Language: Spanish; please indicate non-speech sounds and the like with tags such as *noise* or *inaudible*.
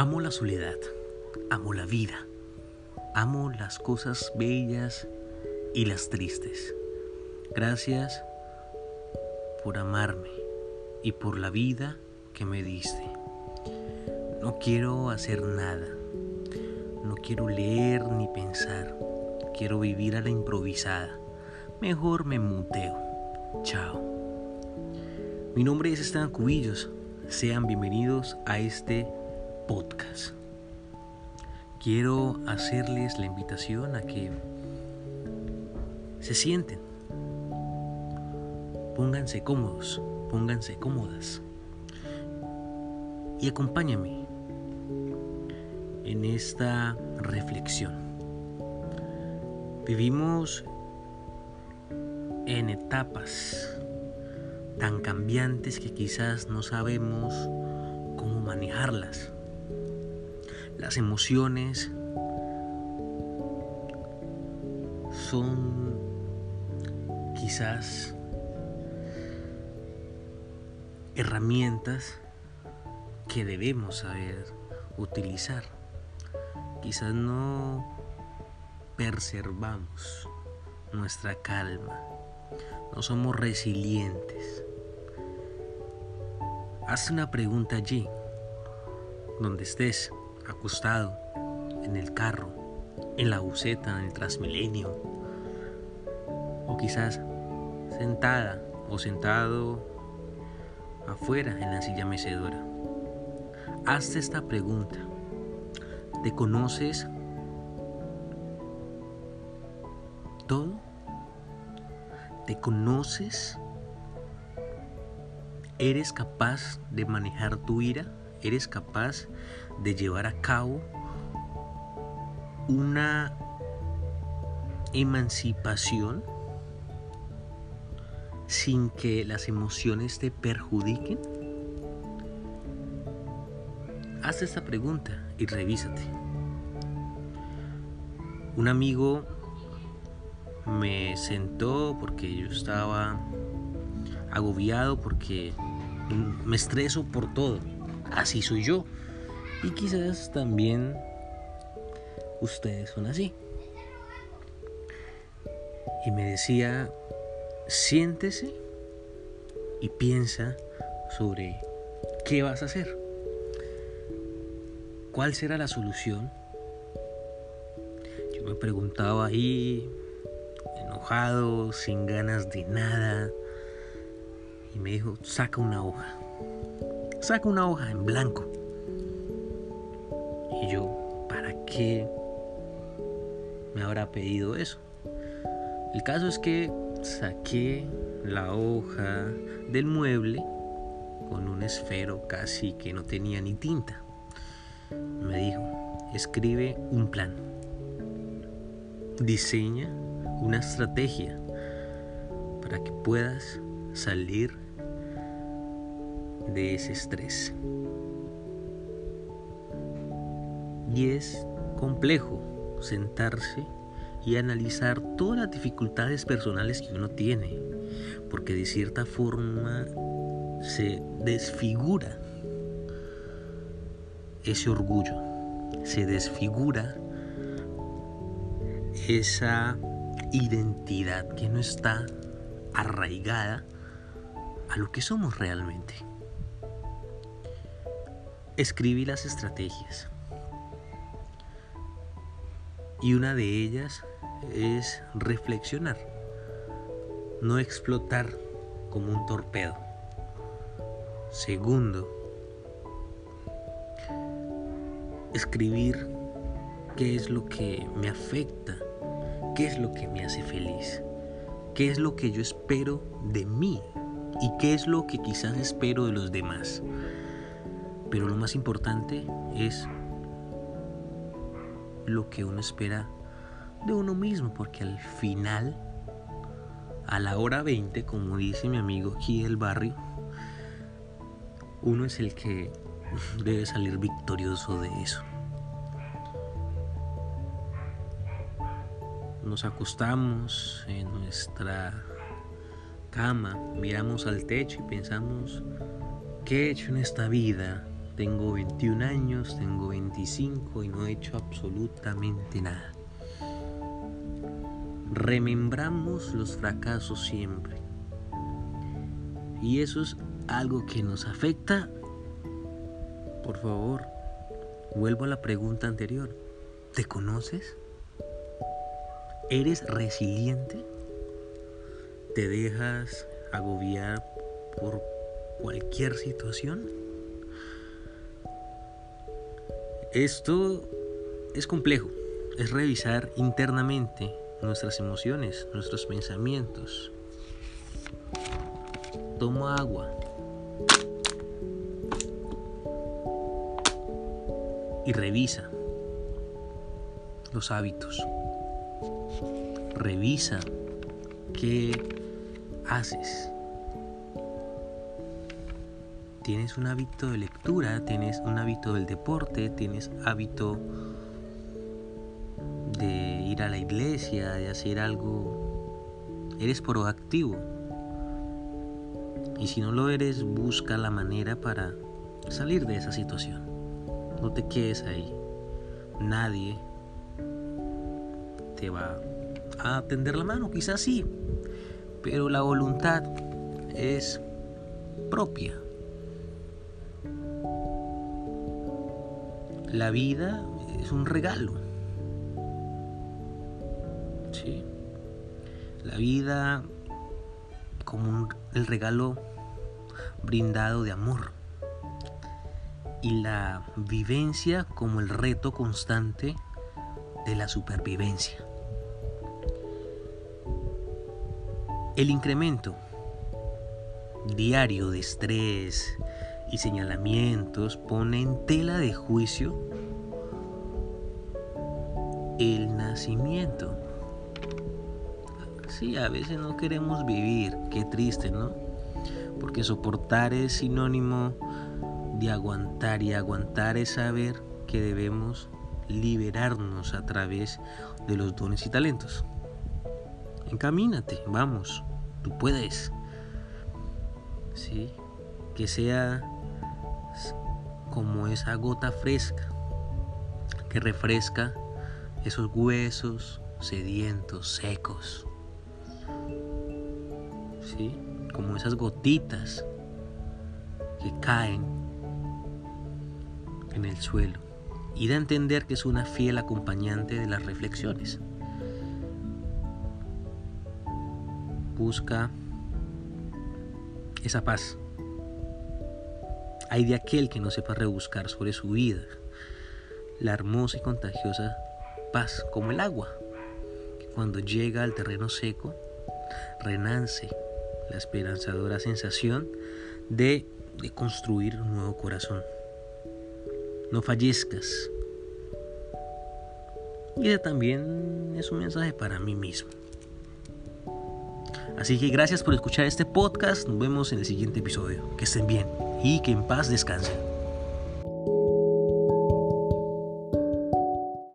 Amo la soledad, amo la vida, amo las cosas bellas y las tristes. Gracias por amarme y por la vida que me diste. No quiero hacer nada, no quiero leer ni pensar, quiero vivir a la improvisada. Mejor me muteo. Chao. Mi nombre es Esteban Cubillos. Sean bienvenidos a este podcast. Quiero hacerles la invitación a que se sienten, pónganse cómodos, pónganse cómodas y acompáñame en esta reflexión. Vivimos en etapas tan cambiantes que quizás no sabemos cómo manejarlas. Las emociones son quizás herramientas que debemos saber utilizar. Quizás no preservamos nuestra calma, no somos resilientes. Haz una pregunta allí, donde estés acostado, en el carro, en la buceta, en el Transmilenio, o quizás sentada o sentado afuera en la silla mecedora. Hazte esta pregunta. ¿Te conoces todo? ¿Te conoces? ¿Eres capaz de manejar tu ira? ¿Eres capaz de llevar a cabo una emancipación sin que las emociones te perjudiquen? Haz esta pregunta y revísate. Un amigo me sentó porque yo estaba agobiado porque me estreso por todo. Así soy yo. Y quizás también ustedes son así. Y me decía, siéntese y piensa sobre qué vas a hacer. ¿Cuál será la solución? Yo me preguntaba ahí, enojado, sin ganas de nada, y me dijo, saca una hoja, saca una hoja en blanco. Yo, ¿para qué me habrá pedido eso? El caso es que saqué la hoja del mueble con un esfero casi que no tenía ni tinta me dijo, escribe un plan, diseña una estrategia para que puedas salir de ese estrés. Y es complejo sentarse y analizar todas las dificultades personales que uno tiene, porque de cierta forma se desfigura ese orgullo, se desfigura esa identidad que no está arraigada a lo que somos realmente. Escribí las estrategias. Y una de ellas es reflexionar, no explotar como un torpedo. Segundo, escribir qué es lo que me afecta, qué es lo que me hace feliz, qué es lo que yo espero de mí y qué es lo que quizás espero de los demás. Pero lo más importante es lo que uno espera de uno mismo, porque al final, a la hora 20, como dice mi amigo aquí del barrio, uno es el que *laughs* debe salir victorioso de eso. Nos acostamos en nuestra cama, miramos al techo y pensamos, ¿qué he hecho en esta vida tengo 21 años, tengo 25 y no he hecho absolutamente nada. Remembramos los fracasos siempre. Y eso es algo que nos afecta. Por favor, vuelvo a la pregunta anterior. ¿Te conoces? ¿Eres resiliente? ¿Te dejas agobiar por cualquier situación? Esto es complejo, es revisar internamente nuestras emociones, nuestros pensamientos. Toma agua. Y revisa los hábitos. Revisa qué haces tienes un hábito de lectura, tienes un hábito del deporte, tienes hábito de ir a la iglesia, de hacer algo, eres proactivo. Y si no lo eres, busca la manera para salir de esa situación. No te quedes ahí. Nadie te va a tender la mano, quizás sí, pero la voluntad es propia. La vida es un regalo. ¿Sí? La vida como el regalo brindado de amor. Y la vivencia como el reto constante de la supervivencia. El incremento diario de estrés, y señalamientos pone en tela de juicio el nacimiento. Sí, a veces no queremos vivir, qué triste, ¿no? Porque soportar es sinónimo de aguantar y aguantar es saber que debemos liberarnos a través de los dones y talentos. Encamínate, vamos, tú puedes. Sí, que sea como esa gota fresca que refresca esos huesos sedientos, secos. ¿Sí? Como esas gotitas que caen en el suelo. Y da a entender que es una fiel acompañante de las reflexiones. Busca esa paz hay de aquel que no sepa rebuscar sobre su vida la hermosa y contagiosa paz como el agua, que cuando llega al terreno seco, renace la esperanzadora sensación de, de construir un nuevo corazón. No fallezcas. Y también es un mensaje para mí mismo. Así que gracias por escuchar este podcast. Nos vemos en el siguiente episodio. Que estén bien y que en paz descansen.